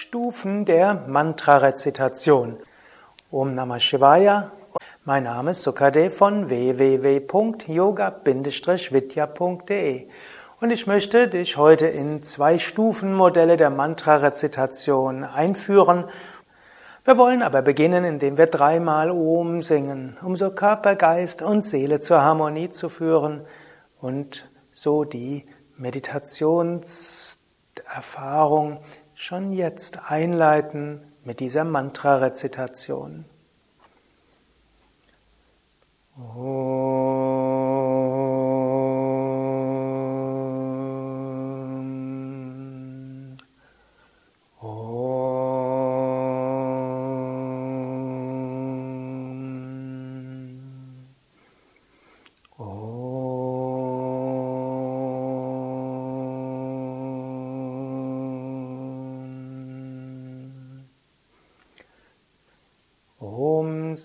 Stufen der Mantra-Rezitation. Om Namah Shivaya. Mein Name ist Sukadev von www.yoga-vidya.de und ich möchte dich heute in zwei Stufenmodelle der Mantra-Rezitation einführen. Wir wollen aber beginnen, indem wir dreimal Om singen, um so Körper, Geist und Seele zur Harmonie zu führen und so die Meditationserfahrung schon jetzt einleiten mit dieser Mantra-Rezitation.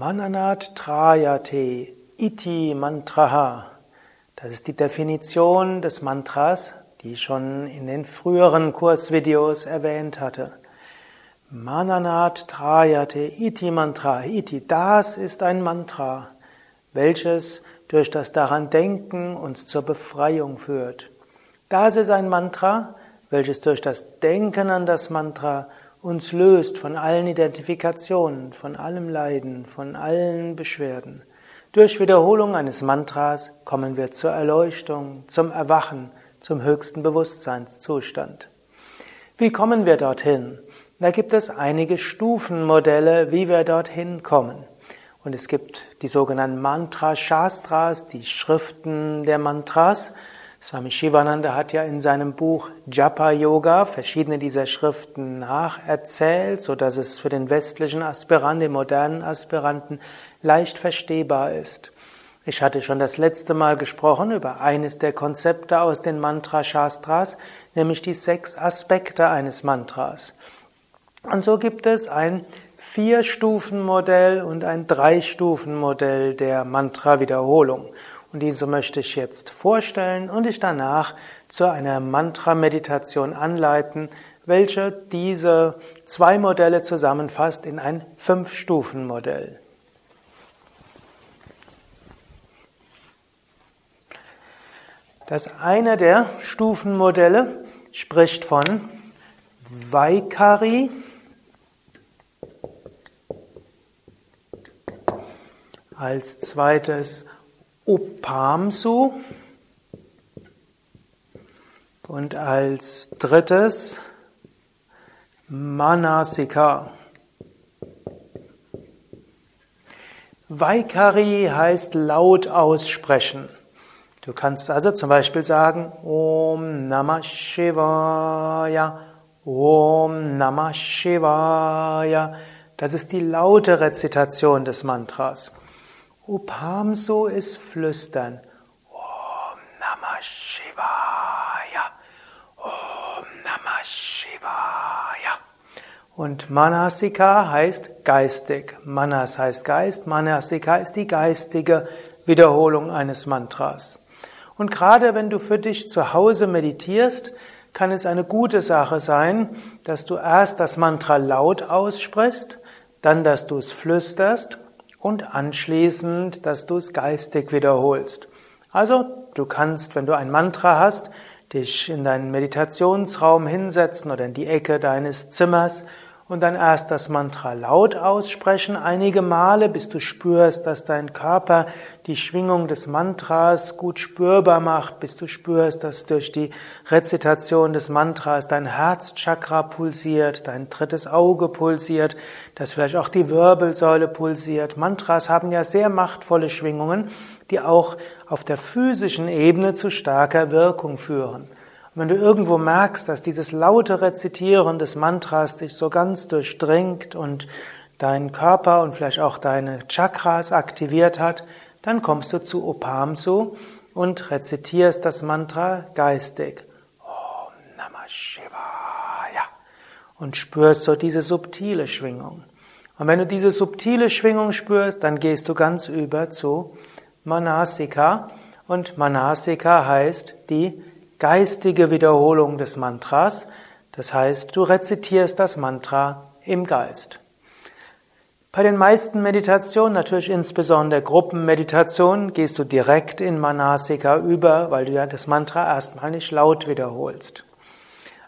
Mananat Trayate Iti Mantraha. Das ist die Definition des Mantras, die ich schon in den früheren Kursvideos erwähnt hatte. Mananat Trayate Iti Mantra. Iti, das ist ein Mantra, welches durch das daran Denken uns zur Befreiung führt. Das ist ein Mantra, welches durch das Denken an das Mantra uns löst von allen Identifikationen, von allem Leiden, von allen Beschwerden. Durch Wiederholung eines Mantras kommen wir zur Erleuchtung, zum Erwachen, zum höchsten Bewusstseinszustand. Wie kommen wir dorthin? Da gibt es einige Stufenmodelle, wie wir dorthin kommen. Und es gibt die sogenannten Mantra-Shastras, die Schriften der Mantras. Swami Shivananda hat ja in seinem Buch Japa Yoga verschiedene dieser Schriften nacherzählt, so dass es für den westlichen Aspiranten, den modernen Aspiranten leicht verstehbar ist. Ich hatte schon das letzte Mal gesprochen über eines der Konzepte aus den Mantra Shastras, nämlich die sechs Aspekte eines Mantras. Und so gibt es ein Vier-Stufen-Modell und ein Drei-Stufen-Modell der Mantra-Wiederholung. Und diese möchte ich jetzt vorstellen und ich danach zu einer Mantra-Meditation anleiten, welche diese zwei Modelle zusammenfasst in ein Fünf-Stufen-Modell. Das eine der Stufenmodelle spricht von Vaikari, als zweites Upamsu und als drittes Manasika. Vaikari heißt laut aussprechen. Du kannst also zum Beispiel sagen Om Namah Shivaya, Om Namah Shivaya. Das ist die laute Rezitation des Mantras. Upamso ist Flüstern. Om Namah Shivaya. Om Namah Shivaya. Und Manasika heißt geistig. Manas heißt Geist. Manasika ist die geistige Wiederholung eines Mantras. Und gerade wenn du für dich zu Hause meditierst, kann es eine gute Sache sein, dass du erst das Mantra laut aussprichst, dann, dass du es flüsterst und anschließend, dass du es geistig wiederholst. Also, du kannst, wenn du ein Mantra hast, dich in deinen Meditationsraum hinsetzen oder in die Ecke deines Zimmers und dann erst das Mantra laut aussprechen, einige Male, bis du spürst, dass dein Körper die Schwingung des Mantras gut spürbar macht, bis du spürst, dass durch die Rezitation des Mantras dein Herzchakra pulsiert, dein drittes Auge pulsiert, dass vielleicht auch die Wirbelsäule pulsiert. Mantras haben ja sehr machtvolle Schwingungen, die auch auf der physischen Ebene zu starker Wirkung führen. Und wenn du irgendwo merkst, dass dieses laute Rezitieren des Mantras dich so ganz durchdringt und deinen Körper und vielleicht auch deine Chakras aktiviert hat, dann kommst du zu Opamsu und rezitierst das Mantra geistig. Om Namah Shivaya. Und spürst so diese subtile Schwingung. Und wenn du diese subtile Schwingung spürst, dann gehst du ganz über zu Manasika. Und Manasika heißt die geistige Wiederholung des Mantras. Das heißt, du rezitierst das Mantra im Geist. Bei den meisten Meditationen, natürlich insbesondere Gruppenmeditationen, gehst du direkt in Manasika über, weil du ja das Mantra erstmal nicht laut wiederholst.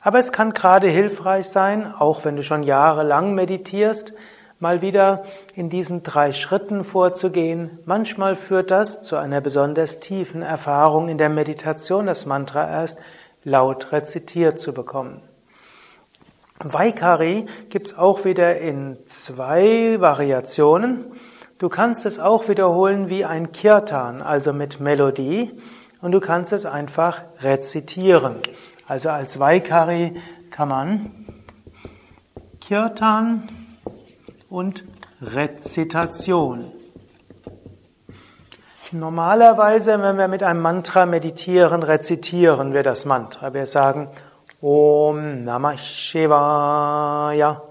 Aber es kann gerade hilfreich sein, auch wenn du schon jahrelang meditierst, mal wieder in diesen drei Schritten vorzugehen. Manchmal führt das zu einer besonders tiefen Erfahrung in der Meditation, das Mantra erst laut rezitiert zu bekommen. Vaikari gibt's auch wieder in zwei Variationen. Du kannst es auch wiederholen wie ein Kirtan, also mit Melodie, und du kannst es einfach rezitieren. Also als Vaikari kann man Kirtan und Rezitation. Normalerweise, wenn wir mit einem Mantra meditieren, rezitieren wir das Mantra. Wir sagen Om Namah Shivaya.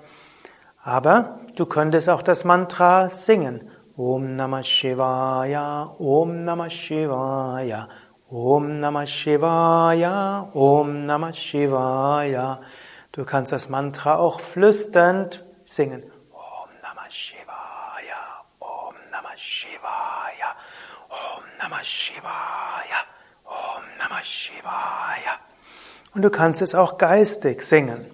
Aber du könntest auch das Mantra singen. Om Namah Shivaya, Om Namah Shivaya, Om Namah Shivaya, Om Namah Shivaya. Du kannst das Mantra auch flüsternd singen. Namah Shivaya, Om Namah Shivaya. Und du kannst es auch geistig singen.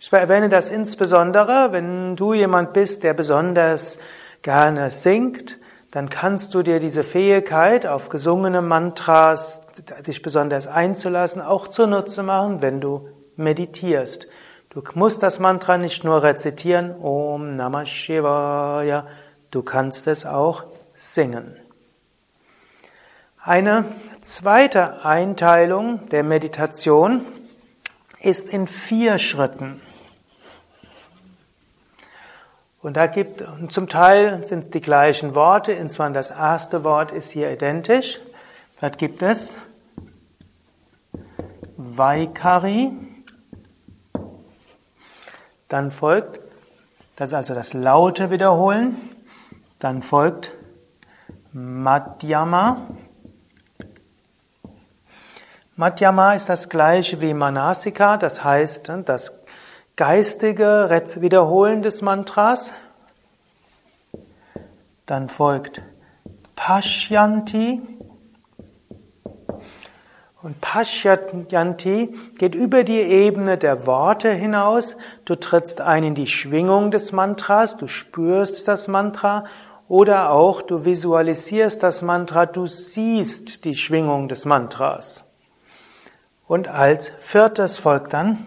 Ich erwähne das insbesondere, wenn du jemand bist, der besonders gerne singt, dann kannst du dir diese Fähigkeit, auf gesungene Mantras dich besonders einzulassen, auch zunutze machen, wenn du meditierst. Du musst das Mantra nicht nur rezitieren, Om Namah Shivaya, du kannst es auch singen. Eine zweite Einteilung der Meditation ist in vier Schritten. Und da gibt, zum Teil sind es die gleichen Worte, insofern das erste Wort ist hier identisch. Dort gibt es Vaikari. Dann folgt, das ist also das laute Wiederholen. Dann folgt Madhyama. Madhyama ist das gleiche wie Manasika, das heißt das geistige Wiederholen des Mantras. Dann folgt Pashyanti. Und Pashyanti geht über die Ebene der Worte hinaus. Du trittst ein in die Schwingung des Mantras, du spürst das Mantra oder auch du visualisierst das Mantra, du siehst die Schwingung des Mantras. Und als viertes folgt dann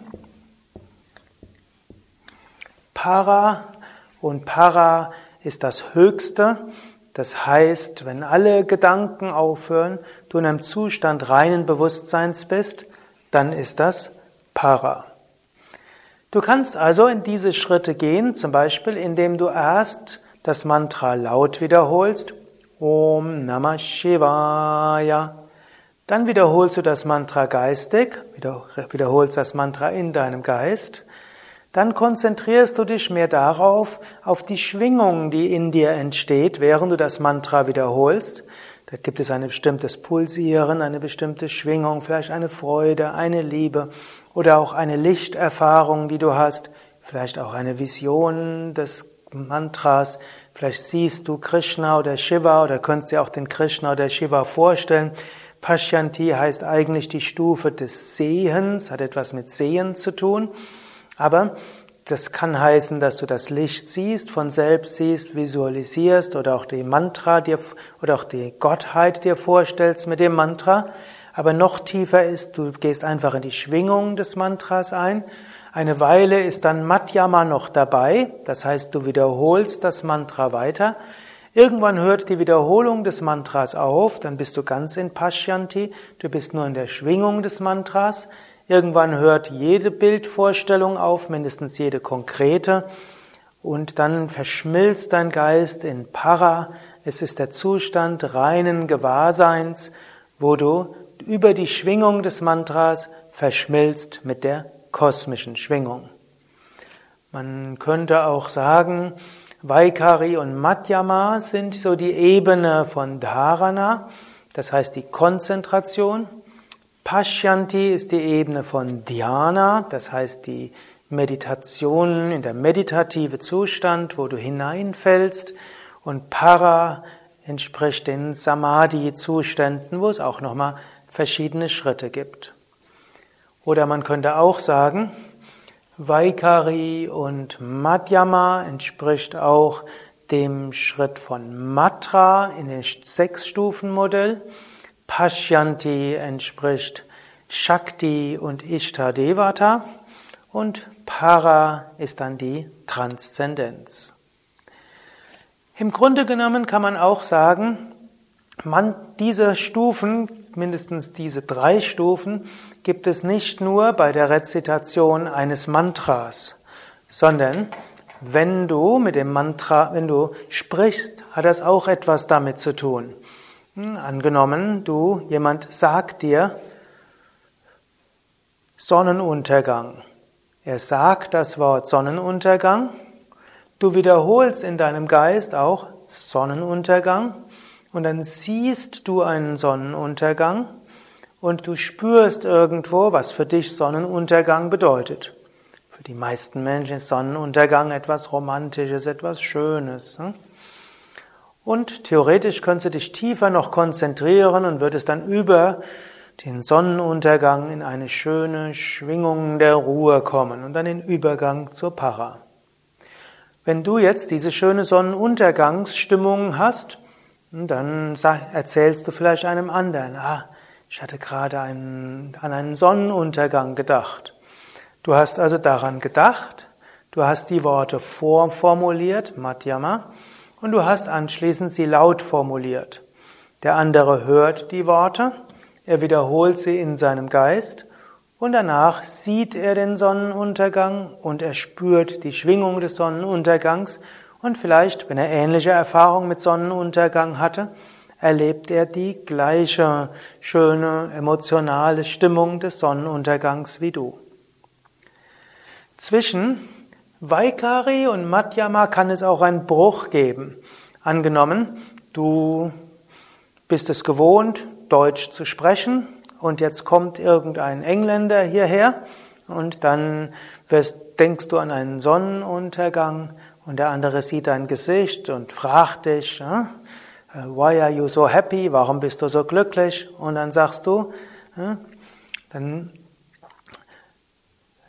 Para und Para ist das Höchste. Das heißt, wenn alle Gedanken aufhören, du in einem Zustand reinen Bewusstseins bist, dann ist das Para. Du kannst also in diese Schritte gehen, zum Beispiel indem du erst das Mantra laut wiederholst, Om Namah Shivaya. Dann wiederholst du das Mantra geistig, wiederholst das Mantra in deinem Geist. Dann konzentrierst du dich mehr darauf, auf die Schwingung, die in dir entsteht, während du das Mantra wiederholst. Da gibt es ein bestimmtes Pulsieren, eine bestimmte Schwingung, vielleicht eine Freude, eine Liebe oder auch eine Lichterfahrung, die du hast, vielleicht auch eine Vision des Mantras. Vielleicht siehst du Krishna oder Shiva oder könntest dir auch den Krishna oder Shiva vorstellen. Pashyanti heißt eigentlich die Stufe des Sehens, hat etwas mit Sehen zu tun. Aber das kann heißen, dass du das Licht siehst, von selbst siehst, visualisierst oder auch die Mantra dir oder auch die Gottheit dir vorstellst mit dem Mantra. Aber noch tiefer ist, du gehst einfach in die Schwingung des Mantras ein. Eine Weile ist dann Madhyama noch dabei, das heißt, du wiederholst das Mantra weiter. Irgendwann hört die Wiederholung des Mantras auf, dann bist du ganz in Pashyanti, du bist nur in der Schwingung des Mantras. Irgendwann hört jede Bildvorstellung auf, mindestens jede konkrete. Und dann verschmilzt dein Geist in Para. Es ist der Zustand reinen Gewahrseins, wo du über die Schwingung des Mantras verschmilzt mit der kosmischen Schwingung. Man könnte auch sagen, Vaikari und Madhyama sind so die Ebene von Dharana, das heißt die Konzentration. Pashyanti ist die Ebene von Dhyana, das heißt die Meditation in der meditative Zustand, wo du hineinfällst. Und Para entspricht den Samadhi-Zuständen, wo es auch nochmal verschiedene Schritte gibt. Oder man könnte auch sagen, Vaikari und Madhyama entspricht auch dem Schritt von Matra in dem Sechs-Stufen-Modell. Pashyanti entspricht Shakti und Ishtadevata und Para ist dann die Transzendenz. Im Grunde genommen kann man auch sagen, man, diese Stufen, mindestens diese drei Stufen, gibt es nicht nur bei der Rezitation eines Mantras, sondern wenn du mit dem Mantra, wenn du sprichst, hat das auch etwas damit zu tun. Hm, angenommen, du, jemand sagt dir Sonnenuntergang. Er sagt das Wort Sonnenuntergang. Du wiederholst in deinem Geist auch Sonnenuntergang und dann siehst du einen Sonnenuntergang und du spürst irgendwo, was für dich Sonnenuntergang bedeutet. Für die meisten Menschen ist Sonnenuntergang etwas Romantisches, etwas Schönes. Hm? Und theoretisch könntest du dich tiefer noch konzentrieren und würdest dann über den Sonnenuntergang in eine schöne Schwingung der Ruhe kommen und dann den Übergang zur Para. Wenn du jetzt diese schöne Sonnenuntergangsstimmung hast, dann erzählst du vielleicht einem anderen, ah, ich hatte gerade einen, an einen Sonnenuntergang gedacht. Du hast also daran gedacht, du hast die Worte vorformuliert, Madhyama, und du hast anschließend sie laut formuliert. Der andere hört die Worte, er wiederholt sie in seinem Geist und danach sieht er den Sonnenuntergang und er spürt die Schwingung des Sonnenuntergangs und vielleicht, wenn er ähnliche Erfahrungen mit Sonnenuntergang hatte, erlebt er die gleiche schöne emotionale Stimmung des Sonnenuntergangs wie du. Zwischen Vaikari und Madhyama kann es auch einen Bruch geben. Angenommen, du bist es gewohnt, Deutsch zu sprechen und jetzt kommt irgendein Engländer hierher und dann wirst, denkst du an einen Sonnenuntergang und der andere sieht dein Gesicht und fragt dich, why are you so happy? Warum bist du so glücklich? Und dann sagst du, dann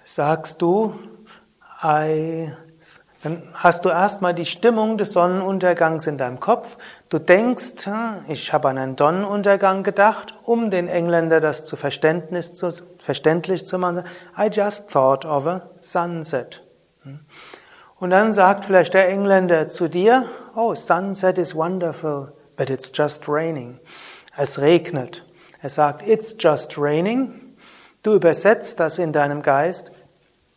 sagst du, I, dann hast du erstmal die Stimmung des Sonnenuntergangs in deinem Kopf. Du denkst, ich habe an einen Sonnenuntergang gedacht, um den Engländer das zu Verständnis zu, verständlich zu machen. I just thought of a sunset. Und dann sagt vielleicht der Engländer zu dir, oh, sunset is wonderful, but it's just raining. Es regnet. Er sagt, it's just raining. Du übersetzt das in deinem Geist,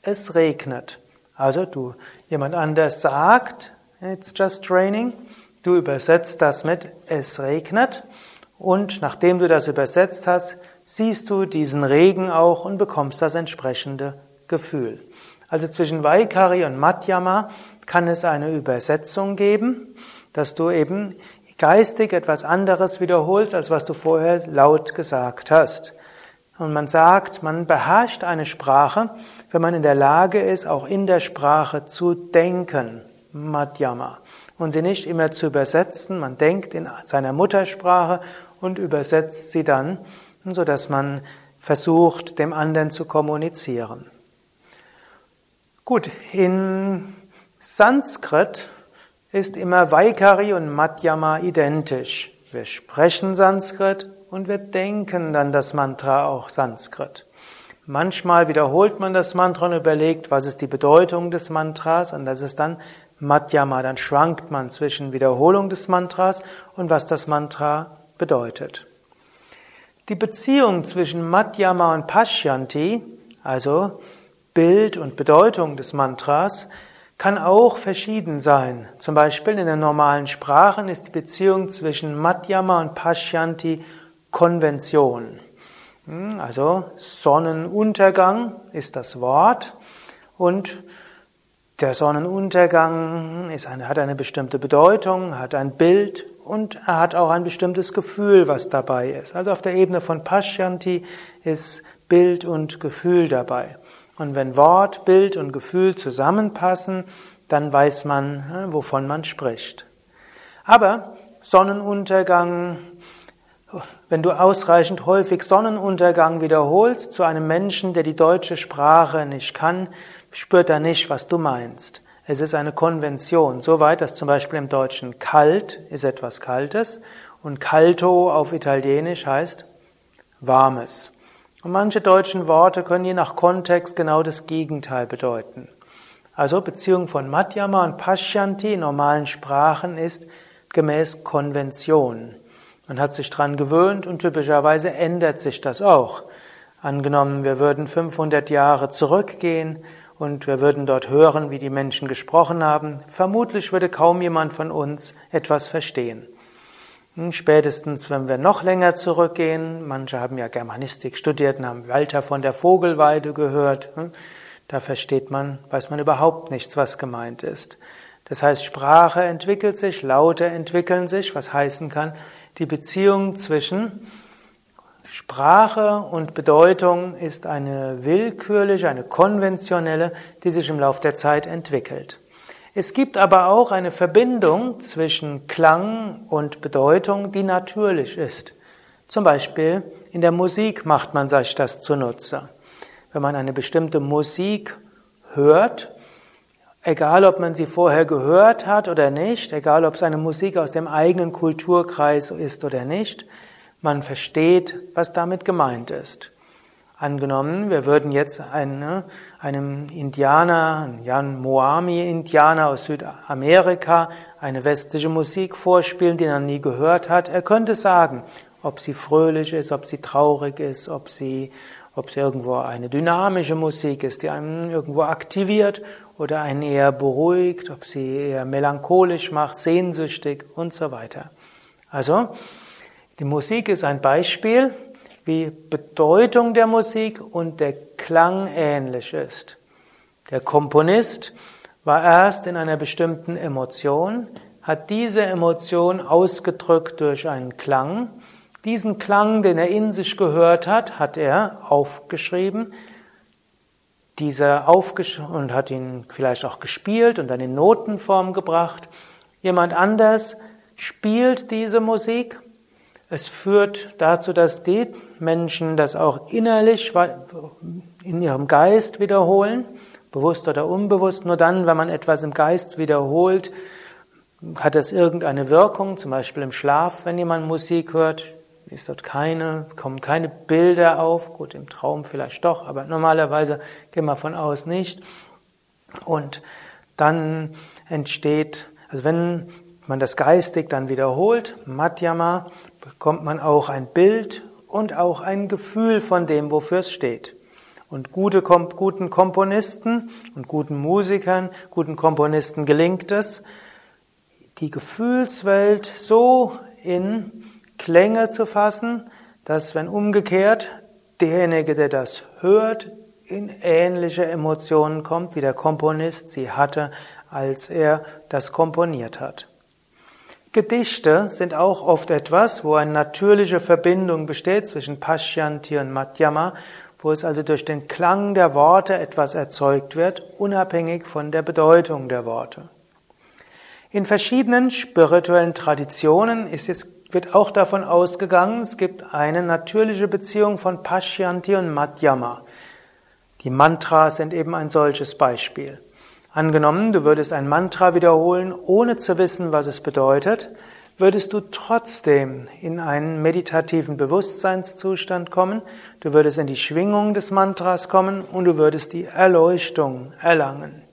es regnet. Also du, jemand anders sagt, it's just raining. Du übersetzt das mit, es regnet. Und nachdem du das übersetzt hast, siehst du diesen Regen auch und bekommst das entsprechende Gefühl. Also zwischen Vaikari und Madhyama kann es eine Übersetzung geben, dass du eben geistig etwas anderes wiederholst, als was du vorher laut gesagt hast. Und man sagt, man beherrscht eine Sprache, wenn man in der Lage ist, auch in der Sprache zu denken, Madhyama, und sie nicht immer zu übersetzen. Man denkt in seiner Muttersprache und übersetzt sie dann, so dass man versucht, dem anderen zu kommunizieren. Gut, in Sanskrit ist immer Vaikari und Madhyama identisch. Wir sprechen Sanskrit und wir denken dann das Mantra auch Sanskrit. Manchmal wiederholt man das Mantra und überlegt, was ist die Bedeutung des Mantras und das ist dann Madhyama. Dann schwankt man zwischen Wiederholung des Mantras und was das Mantra bedeutet. Die Beziehung zwischen Madhyama und Pashyanti, also Bild und Bedeutung des Mantras, kann auch verschieden sein. Zum Beispiel in den normalen Sprachen ist die Beziehung zwischen Madhyama und Pashyanti Konvention. Hm, also Sonnenuntergang ist das Wort und der Sonnenuntergang eine, hat eine bestimmte Bedeutung, hat ein Bild und er hat auch ein bestimmtes Gefühl, was dabei ist. Also auf der Ebene von Pashyanti ist Bild und Gefühl dabei. Und wenn Wort, Bild und Gefühl zusammenpassen, dann weiß man, wovon man spricht. Aber Sonnenuntergang, wenn du ausreichend häufig Sonnenuntergang wiederholst zu einem Menschen, der die deutsche Sprache nicht kann, spürt er nicht, was du meinst. Es ist eine Konvention, soweit, dass zum Beispiel im Deutschen kalt ist etwas Kaltes und caldo auf Italienisch heißt warmes. Und manche deutschen Worte können je nach Kontext genau das Gegenteil bedeuten. Also Beziehung von Madhyama und Pashyanti in normalen Sprachen ist gemäß Konvention. Man hat sich dran gewöhnt und typischerweise ändert sich das auch. Angenommen, wir würden 500 Jahre zurückgehen und wir würden dort hören, wie die Menschen gesprochen haben. Vermutlich würde kaum jemand von uns etwas verstehen. Hm, spätestens, wenn wir noch länger zurückgehen, manche haben ja Germanistik studiert und haben Walter von der Vogelweide gehört, hm, da versteht man, weiß man überhaupt nichts, was gemeint ist. Das heißt, Sprache entwickelt sich, Laute entwickeln sich, was heißen kann, die Beziehung zwischen Sprache und Bedeutung ist eine willkürliche, eine konventionelle, die sich im Laufe der Zeit entwickelt. Es gibt aber auch eine Verbindung zwischen Klang und Bedeutung, die natürlich ist. Zum Beispiel in der Musik macht man sich das zunutze. Wenn man eine bestimmte Musik hört, egal ob man sie vorher gehört hat oder nicht, egal ob es eine Musik aus dem eigenen Kulturkreis ist oder nicht, man versteht, was damit gemeint ist. Angenommen, wir würden jetzt eine, einem Indianer, einen Jan Moami-Indianer aus Südamerika, eine westliche Musik vorspielen, die er nie gehört hat. Er könnte sagen, ob sie fröhlich ist, ob sie traurig ist, ob sie, ob sie irgendwo eine dynamische Musik ist, die einen irgendwo aktiviert oder einen eher beruhigt, ob sie eher melancholisch macht, sehnsüchtig und so weiter. Also, die Musik ist ein Beispiel, wie Bedeutung der Musik und der Klang ähnlich ist. Der Komponist war erst in einer bestimmten Emotion, hat diese Emotion ausgedrückt durch einen Klang. Diesen Klang, den er in sich gehört hat, hat er aufgeschrieben. Dieser aufgesch und hat ihn vielleicht auch gespielt und dann in Notenform gebracht. Jemand anders spielt diese Musik es führt dazu, dass die Menschen das auch innerlich in ihrem Geist wiederholen, bewusst oder unbewusst. Nur dann, wenn man etwas im Geist wiederholt, hat das irgendeine Wirkung, zum Beispiel im Schlaf, wenn jemand Musik hört, ist dort keine, kommen keine Bilder auf, gut, im Traum vielleicht doch, aber normalerweise gehen wir von aus nicht. Und dann entsteht, also wenn man das geistig dann wiederholt, Madhyama, bekommt man auch ein Bild und auch ein Gefühl von dem, wofür es steht. Und gute, guten Komponisten und guten Musikern, guten Komponisten gelingt es, die Gefühlswelt so in Klänge zu fassen, dass wenn umgekehrt derjenige, der das hört, in ähnliche Emotionen kommt, wie der Komponist sie hatte, als er das komponiert hat. Gedichte sind auch oft etwas, wo eine natürliche Verbindung besteht zwischen Pashyanti und Madhyama, wo es also durch den Klang der Worte etwas erzeugt wird, unabhängig von der Bedeutung der Worte. In verschiedenen spirituellen Traditionen ist jetzt, wird auch davon ausgegangen, es gibt eine natürliche Beziehung von Pashyanti und Madhyama. Die Mantras sind eben ein solches Beispiel. Angenommen, du würdest ein Mantra wiederholen, ohne zu wissen, was es bedeutet, würdest du trotzdem in einen meditativen Bewusstseinszustand kommen, du würdest in die Schwingung des Mantras kommen und du würdest die Erleuchtung erlangen.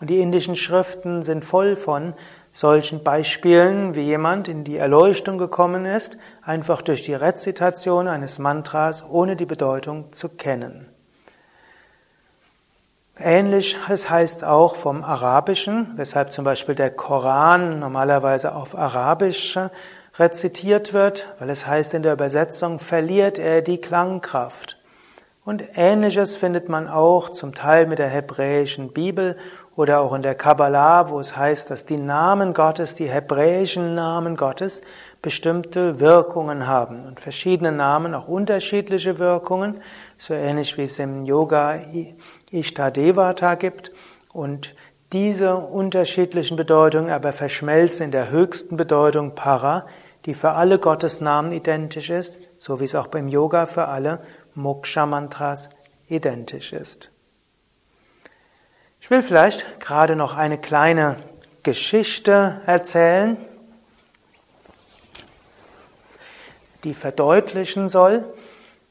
Und die indischen Schriften sind voll von solchen Beispielen, wie jemand in die Erleuchtung gekommen ist, einfach durch die Rezitation eines Mantras, ohne die Bedeutung zu kennen. Ähnliches heißt auch vom Arabischen, weshalb zum Beispiel der Koran normalerweise auf Arabisch rezitiert wird, weil es heißt in der Übersetzung, verliert er die Klangkraft. Und Ähnliches findet man auch zum Teil mit der hebräischen Bibel oder auch in der Kabbalah, wo es heißt, dass die Namen Gottes, die hebräischen Namen Gottes, bestimmte Wirkungen haben. Und verschiedene Namen auch unterschiedliche Wirkungen, so ähnlich wie es im Yoga Ishtadevata gibt. Und diese unterschiedlichen Bedeutungen aber verschmelzen in der höchsten Bedeutung Para, die für alle Gottesnamen identisch ist, so wie es auch beim Yoga für alle Moksha-Mantras identisch ist. Ich will vielleicht gerade noch eine kleine Geschichte erzählen, die verdeutlichen soll,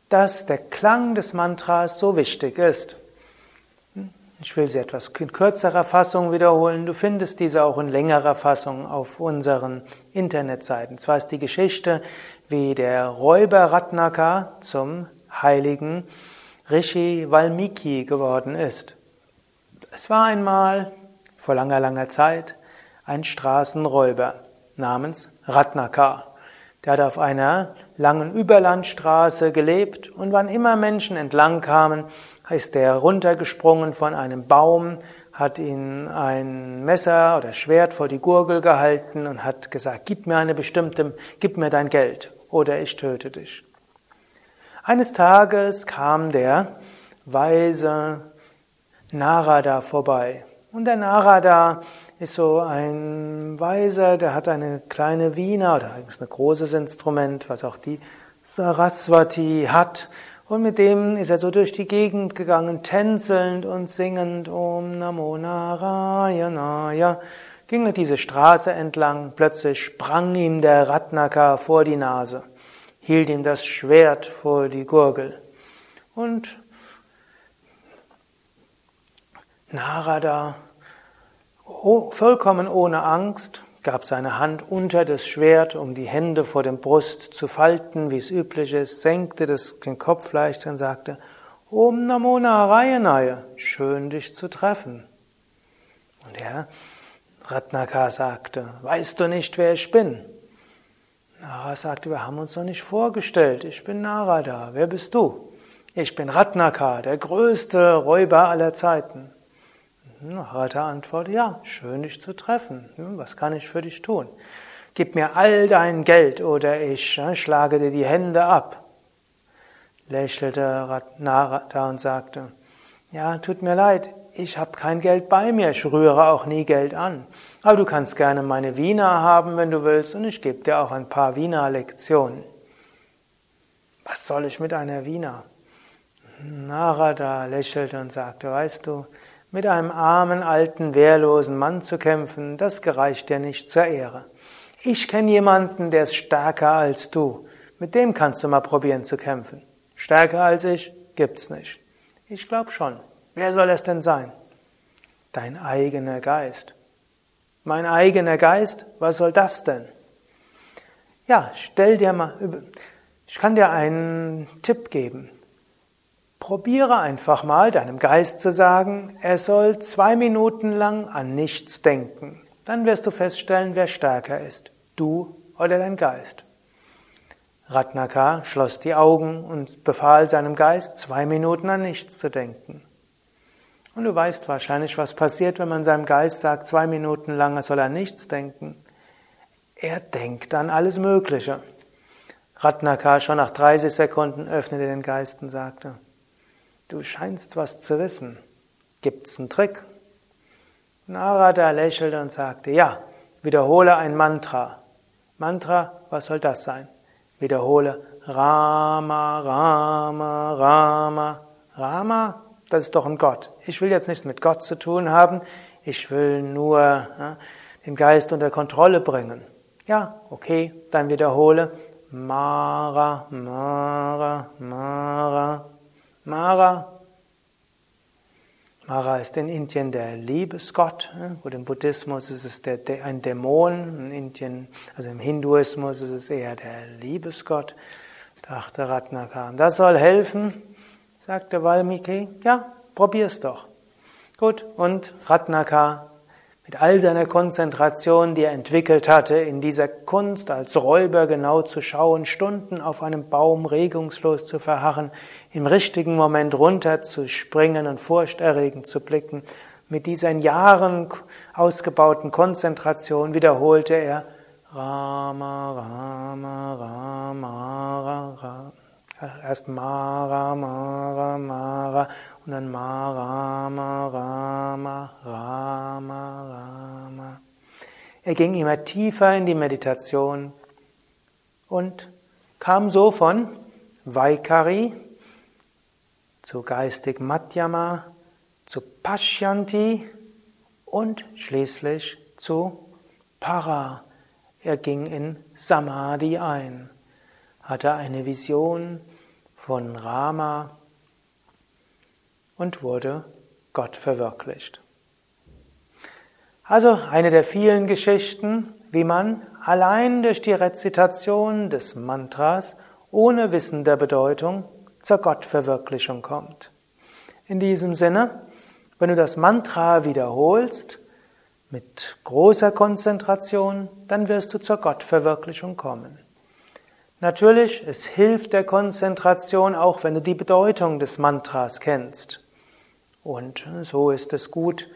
dass der Klang des Mantras so wichtig ist. Ich will sie etwas in kürzerer Fassung wiederholen. Du findest diese auch in längerer Fassung auf unseren Internetseiten. Zwar ist die Geschichte, wie der Räuber Ratnaka zum heiligen Rishi Valmiki geworden ist. Es war einmal, vor langer, langer Zeit, ein Straßenräuber namens Ratnaka. Der hat auf einer langen Überlandstraße gelebt und wann immer Menschen entlang kamen, ist er runtergesprungen von einem Baum, hat ihn ein Messer oder Schwert vor die Gurgel gehalten und hat gesagt, gib mir eine bestimmte, gib mir dein Geld oder ich töte dich. Eines Tages kam der weise Narada vorbei. Und der Narada ist so ein Weiser, der hat eine kleine Wiener oder eigentlich ein großes Instrument, was auch die Saraswati hat. Und mit dem ist er so durch die Gegend gegangen, tänzelnd und singend Om Namo Narayanaya. Ging er diese Straße entlang, plötzlich sprang ihm der Ratnaka vor die Nase, hielt ihm das Schwert vor die Gurgel. Und Narada, vollkommen ohne Angst, gab seine Hand unter das Schwert, um die Hände vor dem Brust zu falten, wie es üblich ist, senkte das, den Kopf leicht und sagte, Om Namo Narayanaya, schön dich zu treffen. Und er, Ratnaka sagte, weißt du nicht, wer ich bin? Narada sagte, wir haben uns noch nicht vorgestellt, ich bin Narada, wer bist du? Ich bin Ratnaka, der größte Räuber aller Zeiten. Narada antwortet, ja, schön dich zu treffen. Was kann ich für dich tun? Gib mir all dein Geld oder ich ne, schlage dir die Hände ab. Lächelte Narada und sagte, ja, tut mir leid, ich habe kein Geld bei mir, ich rühre auch nie Geld an. Aber du kannst gerne meine Wiener haben, wenn du willst, und ich gebe dir auch ein paar Wiener Lektionen. Was soll ich mit einer Wiener? Narada lächelte und sagte, weißt du, mit einem armen, alten, wehrlosen Mann zu kämpfen, das gereicht dir nicht zur Ehre. Ich kenne jemanden, der ist stärker als du. Mit dem kannst du mal probieren zu kämpfen. Stärker als ich gibt's nicht. Ich glaube schon. Wer soll es denn sein? Dein eigener Geist. Mein eigener Geist? Was soll das denn? Ja, stell dir mal, ich kann dir einen Tipp geben. Probiere einfach mal deinem Geist zu sagen, er soll zwei Minuten lang an nichts denken. Dann wirst du feststellen, wer stärker ist, du oder dein Geist. Ratnaka schloss die Augen und befahl seinem Geist, zwei Minuten an nichts zu denken. Und du weißt wahrscheinlich, was passiert, wenn man seinem Geist sagt, zwei Minuten lang er soll an nichts denken. Er denkt an alles Mögliche. Ratnaka schon nach 30 Sekunden öffnete den Geist und sagte, Du scheinst was zu wissen. Gibt's einen Trick? Narada lächelte und sagte, ja, wiederhole ein Mantra. Mantra, was soll das sein? Wiederhole Rama, Rama, Rama. Rama, das ist doch ein Gott. Ich will jetzt nichts mit Gott zu tun haben. Ich will nur ja, den Geist unter Kontrolle bringen. Ja, okay, dann wiederhole Mara, Mara, Mara, Mara. Mara ist in Indien der Liebesgott, wo im Buddhismus ist es der, der, ein Dämon, in Indien, also im Hinduismus ist es eher der Liebesgott, dachte Ratnaka. Und das soll helfen, sagte Valmiki. Ja, probier's doch. Gut, und Ratnaka mit all seiner Konzentration, die er entwickelt hatte, in dieser Kunst als Räuber genau zu schauen, Stunden auf einem Baum regungslos zu verharren, im richtigen Moment runterzuspringen und furchterregend zu blicken, mit dieser in Jahren ausgebauten Konzentration wiederholte er Rama, Rama, Rama, Rama. Erst Mara, Mara, Mara und dann Mara, Rama, Rama, Rama. Er ging immer tiefer in die Meditation und kam so von Vaikari zu geistig Madhyama, zu Pashyanti und schließlich zu Para. Er ging in Samadhi ein, hatte eine Vision von Rama und wurde Gott verwirklicht. Also eine der vielen Geschichten, wie man allein durch die Rezitation des Mantras ohne Wissen der Bedeutung zur Gottverwirklichung kommt. In diesem Sinne, wenn du das Mantra wiederholst mit großer Konzentration, dann wirst du zur Gottverwirklichung kommen. Natürlich, es hilft der Konzentration auch, wenn du die Bedeutung des Mantras kennst. Und so ist es gut,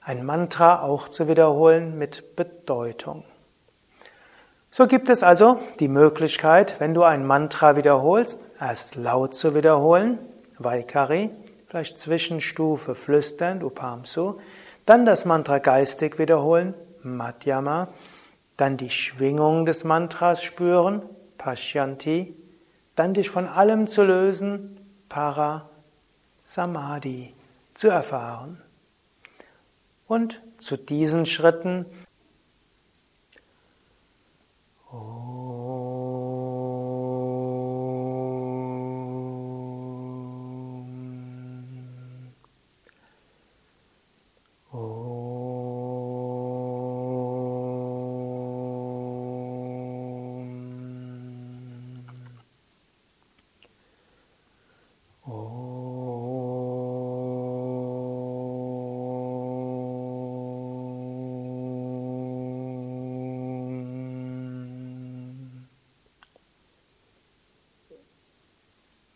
ein Mantra auch zu wiederholen mit Bedeutung. So gibt es also die Möglichkeit, wenn du ein Mantra wiederholst, erst laut zu wiederholen, Vaikari, vielleicht Zwischenstufe flüsternd, Upamsu, dann das Mantra geistig wiederholen, Madhyama, dann die Schwingung des Mantras spüren, Pashyanti, dann dich von allem zu lösen, Para, Samadhi zu erfahren. Und zu diesen Schritten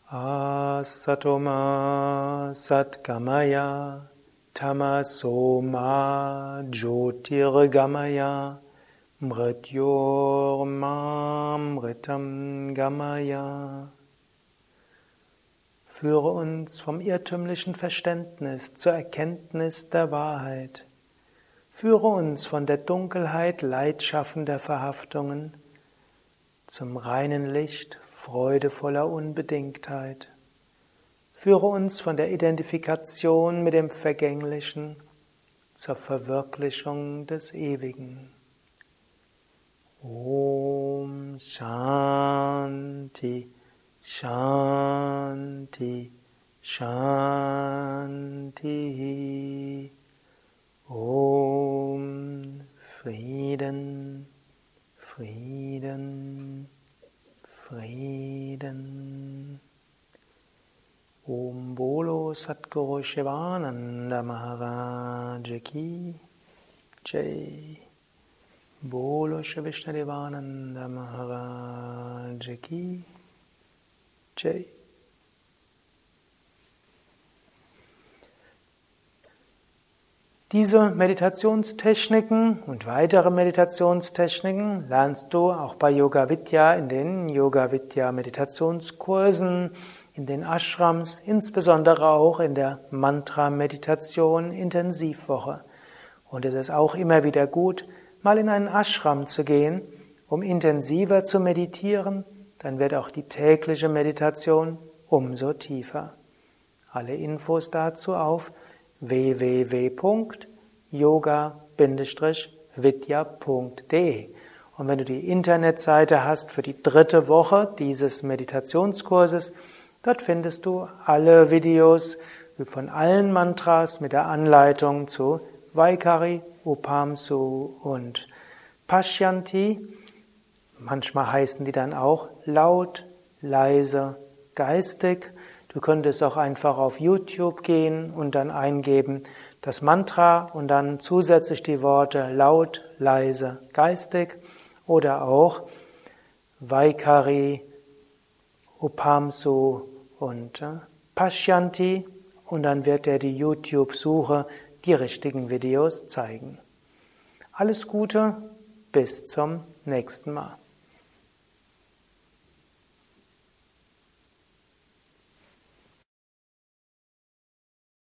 Satoma Satgamaya Tamasoma Jyotirgamaya Mrityormamritam Gamaya Führe uns vom irrtümlichen Verständnis zur Erkenntnis der Wahrheit. Führe uns von der Dunkelheit leidschaffender Verhaftungen zum reinen Licht freudevoller Unbedingtheit. Führe uns von der Identifikation mit dem Vergänglichen zur Verwirklichung des Ewigen. Om Shanti, Shanti, Shanti. Om Frieden, Frieden, Frieden. Om Bolo Satguru Shivananda Maharaj Ki Jai Bolo Shivishnadevananda Maharaj Ki Jai Diese Meditationstechniken und weitere Meditationstechniken lernst du auch bei Yoga Vidya in den Yoga Vidya Meditationskursen in den Ashrams, insbesondere auch in der Mantra-Meditation Intensivwoche. Und es ist auch immer wieder gut, mal in einen Ashram zu gehen, um intensiver zu meditieren, dann wird auch die tägliche Meditation umso tiefer. Alle Infos dazu auf www.yoga-vidya.de. Und wenn du die Internetseite hast für die dritte Woche dieses Meditationskurses, Dort findest du alle Videos von allen Mantras mit der Anleitung zu Vaikari, Upamsu und Pashyanti. Manchmal heißen die dann auch laut, leise, geistig. Du könntest auch einfach auf YouTube gehen und dann eingeben das Mantra und dann zusätzlich die Worte laut, leise, geistig oder auch Vaikari, Upamsu und äh, Pashyanti und dann wird er die YouTube-Suche die richtigen Videos zeigen. Alles Gute, bis zum nächsten Mal.